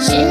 是。